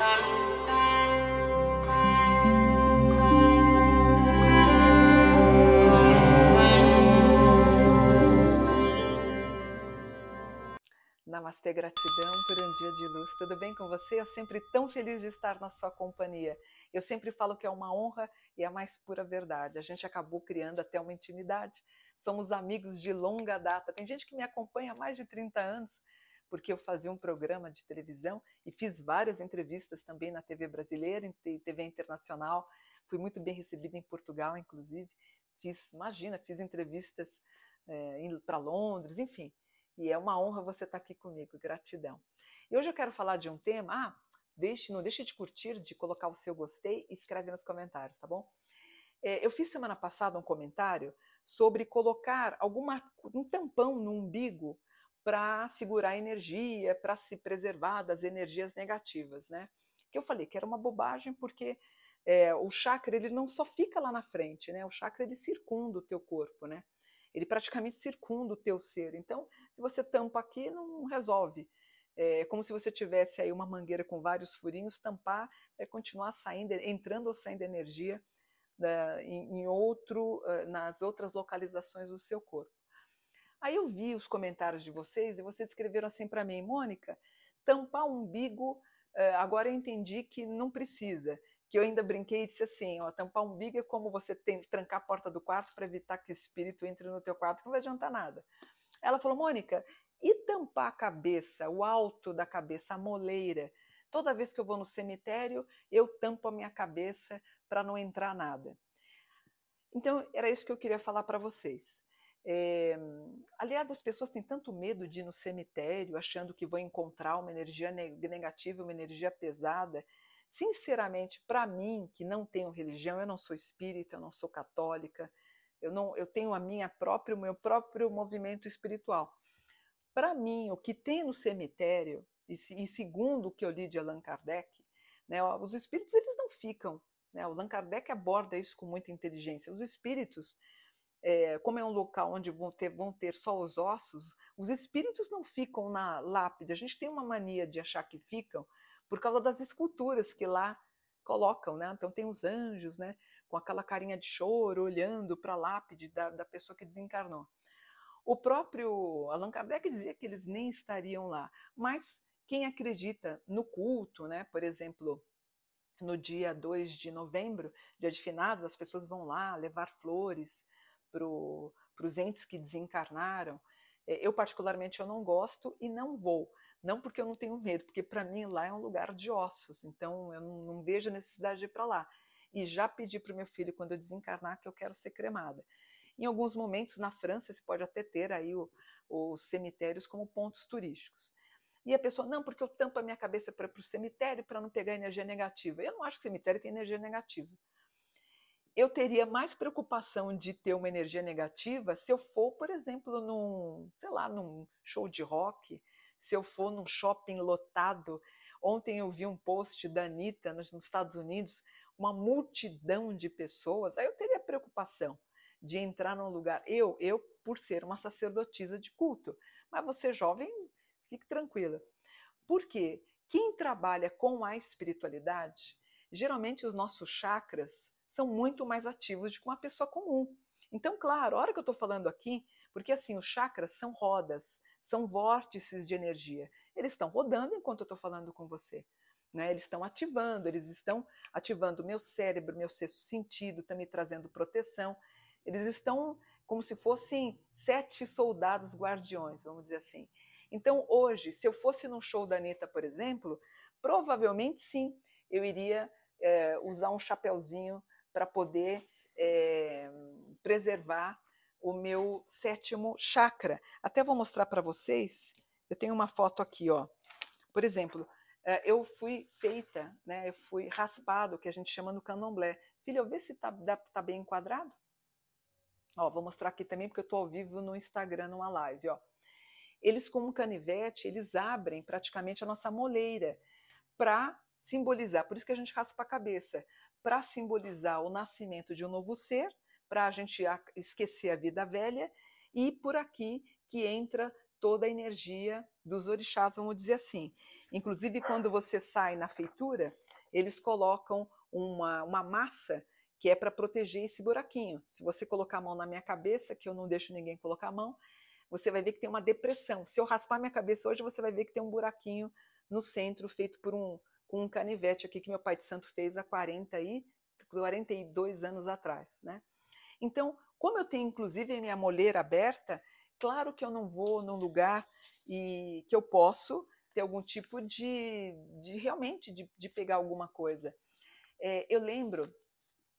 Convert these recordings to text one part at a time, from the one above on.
Namastê, gratidão por um dia de luz. Tudo bem com você? Eu sempre tão feliz de estar na sua companhia. Eu sempre falo que é uma honra e é a mais pura verdade. A gente acabou criando até uma intimidade. Somos amigos de longa data. Tem gente que me acompanha há mais de 30 anos, porque eu fazia um programa de televisão e fiz várias entrevistas também na TV brasileira, em TV internacional. Fui muito bem recebida em Portugal, inclusive. Fiz, imagina, fiz entrevistas é, para Londres, enfim. E é uma honra você estar aqui comigo. Gratidão. E hoje eu quero falar de um tema. Ah, deixe, não deixe de curtir, de colocar o seu gostei e escreve nos comentários, tá bom? É, eu fiz semana passada um comentário sobre colocar alguma, um tampão no umbigo para segurar a energia, para se preservar das energias negativas, né? Que eu falei que era uma bobagem porque é, o chakra ele não só fica lá na frente, né? O chakra ele circunda o teu corpo, né? Ele praticamente circunda o teu ser. Então, se você tampa aqui, não resolve. É como se você tivesse aí uma mangueira com vários furinhos, tampar é continuar saindo, entrando ou saindo energia né, em, em outro, nas outras localizações do seu corpo. Aí eu vi os comentários de vocês e vocês escreveram assim para mim, Mônica, tampar o umbigo, agora eu entendi que não precisa. Que eu ainda brinquei e disse assim: ó, tampar o umbigo é como você tem, trancar a porta do quarto para evitar que espírito entre no teu quarto, não vai adiantar nada. Ela falou: Mônica, e tampar a cabeça, o alto da cabeça, a moleira? Toda vez que eu vou no cemitério, eu tampo a minha cabeça para não entrar nada. Então, era isso que eu queria falar para vocês. É, aliás, as pessoas têm tanto medo de ir no cemitério, achando que vão encontrar uma energia negativa, uma energia pesada. Sinceramente, para mim, que não tenho religião, eu não sou espírita, eu não sou católica, eu não, eu tenho a minha própria, o meu próprio movimento espiritual. Para mim, o que tem no cemitério, e, e, segundo o que eu li de Allan Kardec, né, os espíritos eles não ficam. Né, o Allan Kardec aborda isso com muita inteligência. Os espíritos é, como é um local onde vão ter, vão ter só os ossos, os espíritos não ficam na lápide. A gente tem uma mania de achar que ficam por causa das esculturas que lá colocam, né? Então tem os anjos, né? Com aquela carinha de choro, olhando para a lápide da, da pessoa que desencarnou. O próprio Allan Kardec dizia que eles nem estariam lá, mas quem acredita no culto, né? Por exemplo, no dia 2 de novembro, dia de finados, as pessoas vão lá levar flores, para os entes que desencarnaram, é, eu particularmente eu não gosto e não vou. Não porque eu não tenho medo, porque para mim lá é um lugar de ossos, então eu não, não vejo a necessidade de ir para lá. E já pedi para o meu filho, quando eu desencarnar, que eu quero ser cremada. Em alguns momentos, na França, você pode até ter aí o, os cemitérios como pontos turísticos. E a pessoa, não, porque eu tampo a minha cabeça para o cemitério para não pegar energia negativa. Eu não acho que cemitério tem energia negativa eu teria mais preocupação de ter uma energia negativa se eu for, por exemplo, num, sei lá, num show de rock, se eu for num shopping lotado. Ontem eu vi um post da Anitta nos, nos Estados Unidos, uma multidão de pessoas, aí eu teria preocupação de entrar num lugar. Eu, eu por ser uma sacerdotisa de culto, mas você jovem, fique tranquila. Por quê? Quem trabalha com a espiritualidade, geralmente os nossos chakras são muito mais ativos do que uma pessoa comum. Então, claro, a hora que eu estou falando aqui, porque assim, os chakras são rodas, são vórtices de energia. Eles estão rodando enquanto eu estou falando com você. Né? Eles estão ativando, eles estão ativando meu cérebro, meu sexto sentido, estão me trazendo proteção. Eles estão como se fossem sete soldados guardiões, vamos dizer assim. Então, hoje, se eu fosse num show da Anitta, por exemplo, provavelmente sim, eu iria é, usar um chapéuzinho para poder é, preservar o meu sétimo chakra. Até vou mostrar para vocês. Eu tenho uma foto aqui, ó. Por exemplo, eh, eu fui feita, né? Eu fui raspado, que a gente chama no candomblé. Filha, vê se tá, tá bem enquadrado. Ó, vou mostrar aqui também porque eu estou ao vivo no Instagram numa live, ó. Eles com um canivete, eles abrem praticamente a nossa moleira para simbolizar. Por isso que a gente raspa a cabeça, para simbolizar o nascimento de um novo ser, para a gente esquecer a vida velha, e por aqui que entra toda a energia dos orixás, vamos dizer assim. Inclusive, quando você sai na feitura, eles colocam uma, uma massa que é para proteger esse buraquinho. Se você colocar a mão na minha cabeça, que eu não deixo ninguém colocar a mão, você vai ver que tem uma depressão. Se eu raspar minha cabeça hoje, você vai ver que tem um buraquinho no centro feito por um com um canivete aqui que meu pai de santo fez há 40 e 42 anos atrás, né? Então, como eu tenho inclusive minha moleira aberta, claro que eu não vou num lugar e que eu posso ter algum tipo de, de realmente de, de pegar alguma coisa. É, eu lembro,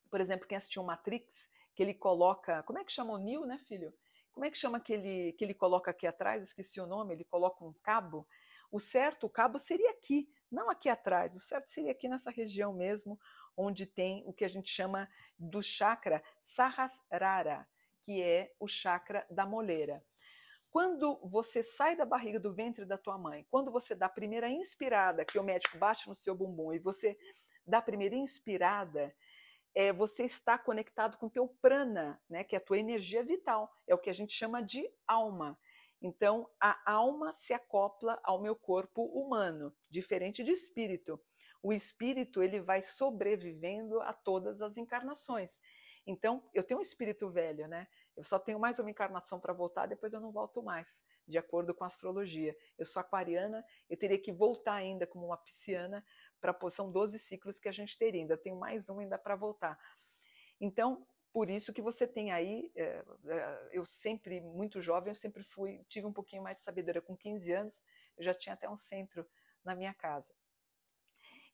por exemplo, quem assistiu Matrix, que ele coloca, como é que chama o Neo, né, filho? Como é que chama aquele que ele coloca aqui atrás? Esqueci o nome. Ele coloca um cabo. O certo, o cabo seria aqui, não aqui atrás. O certo seria aqui nessa região mesmo, onde tem o que a gente chama do chakra Sahasrara, que é o chakra da moleira. Quando você sai da barriga do ventre da tua mãe, quando você dá a primeira inspirada, que o médico bate no seu bumbum e você dá a primeira inspirada, é, você está conectado com o teu prana, né, que é a tua energia vital, é o que a gente chama de alma. Então, a alma se acopla ao meu corpo humano, diferente de espírito. O espírito ele vai sobrevivendo a todas as encarnações. Então, eu tenho um espírito velho, né? Eu só tenho mais uma encarnação para voltar, depois eu não volto mais, de acordo com a astrologia. Eu sou aquariana, eu teria que voltar ainda como uma pisciana para são 12 ciclos que a gente teria, ainda tenho mais um ainda para voltar. Então, por isso que você tem aí, é, é, eu sempre, muito jovem, eu sempre fui, tive um pouquinho mais de sabedoria. Com 15 anos, eu já tinha até um centro na minha casa.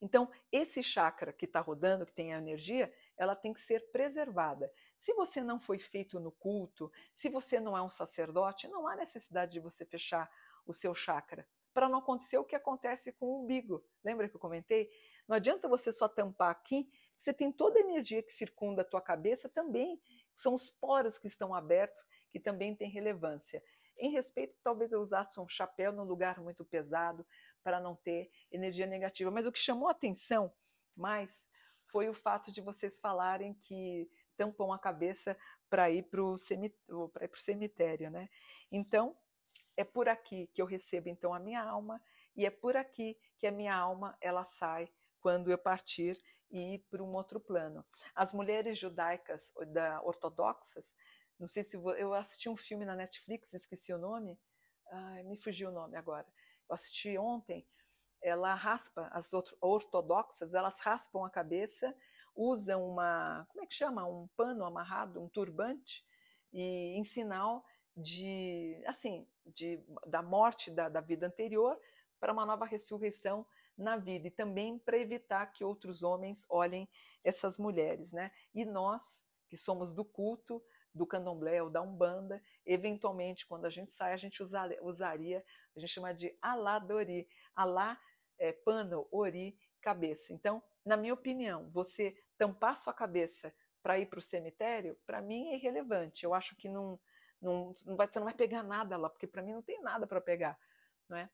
Então, esse chakra que está rodando, que tem a energia, ela tem que ser preservada. Se você não foi feito no culto, se você não é um sacerdote, não há necessidade de você fechar o seu chakra para não acontecer o que acontece com o umbigo. Lembra que eu comentei? Não adianta você só tampar aqui, você tem toda a energia que circunda a tua cabeça também, são os poros que estão abertos que também têm relevância. Em respeito, talvez eu usasse um chapéu num lugar muito pesado para não ter energia negativa. Mas o que chamou atenção mais foi o fato de vocês falarem que tampam a cabeça para ir para o cemitério, cemitério, né? Então, é por aqui que eu recebo então a minha alma e é por aqui que a minha alma ela sai quando eu partir e ir para um outro plano. As mulheres judaicas da ortodoxas, não sei se vou, eu assisti um filme na Netflix, esqueci o nome, ai, me fugiu o nome agora. Eu assisti ontem. Ela raspa as ortodoxas, elas raspam a cabeça, usam uma, como é que chama, um pano amarrado, um turbante, e em sinal de, assim, de, da morte da, da vida anterior para uma nova ressurreição na vida e também para evitar que outros homens olhem essas mulheres, né? E nós que somos do culto, do candomblé ou da umbanda, eventualmente quando a gente sai a gente usar, usaria, a gente chama de aladori, alá é, pano, ori, cabeça. Então, na minha opinião, você tampar sua cabeça para ir para o cemitério, para mim é irrelevante. Eu acho que não, não, não vai, você não vai pegar nada lá, porque para mim não tem nada para pegar, não é?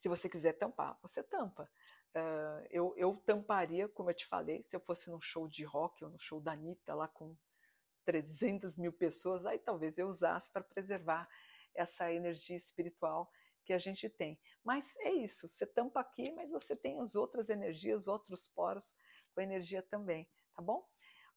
Se você quiser tampar, você tampa. Uh, eu, eu tamparia, como eu te falei, se eu fosse num show de rock ou no show da Anitta, lá com 300 mil pessoas, aí talvez eu usasse para preservar essa energia espiritual que a gente tem. Mas é isso, você tampa aqui, mas você tem as outras energias, outros poros com energia também, tá bom?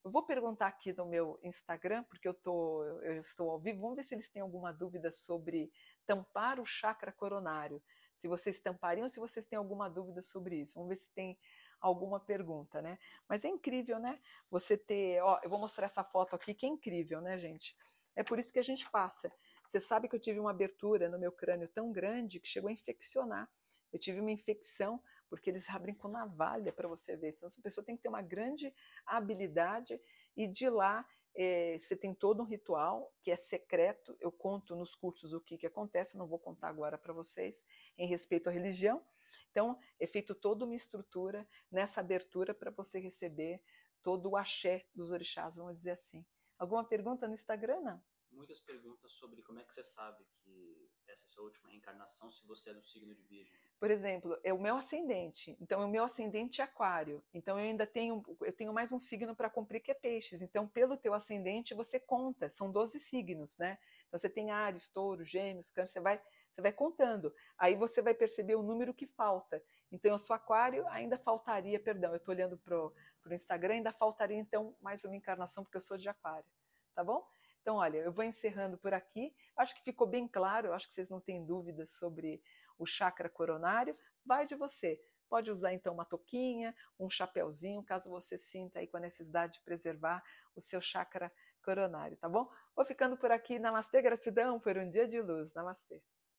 Eu vou perguntar aqui no meu Instagram, porque eu, tô, eu estou ao vivo, vamos ver se eles têm alguma dúvida sobre tampar o chakra coronário. Se vocês tampariam, se vocês têm alguma dúvida sobre isso. Vamos ver se tem alguma pergunta, né? Mas é incrível, né? Você ter, ó, eu vou mostrar essa foto aqui que é incrível, né, gente? É por isso que a gente passa. Você sabe que eu tive uma abertura no meu crânio tão grande que chegou a infeccionar. Eu tive uma infecção porque eles abrem com navalha para você ver. Então, essa pessoa tem que ter uma grande habilidade e de lá é, você tem todo um ritual que é secreto. Eu conto nos cursos o que, que acontece, não vou contar agora para vocês, em respeito à religião. Então, é feito toda uma estrutura nessa abertura para você receber todo o axé dos orixás, vamos dizer assim. Alguma pergunta no Instagram? Não? Muitas perguntas sobre como é que você sabe que essa é a sua última reencarnação se você é do signo de Virgem por exemplo, é o meu ascendente. Então, o meu ascendente é aquário. Então, eu ainda tenho, eu tenho mais um signo para cumprir que é peixes. Então, pelo teu ascendente, você conta. São 12 signos, né? Então, você tem Ares, Touro, Gêmeos, Câncer. Você vai Você vai contando. Aí você vai perceber o número que falta. Então, eu sou aquário, ainda faltaria, perdão, eu estou olhando para o Instagram, ainda faltaria então mais uma encarnação, porque eu sou de aquário. Tá bom? Então, olha, eu vou encerrando por aqui. Acho que ficou bem claro, acho que vocês não têm dúvidas sobre o chakra coronário. Vai de você. Pode usar então uma touquinha, um chapéuzinho, caso você sinta aí com a necessidade de preservar o seu chakra coronário, tá bom? Vou ficando por aqui. Namastê, gratidão por um dia de luz. Namastê.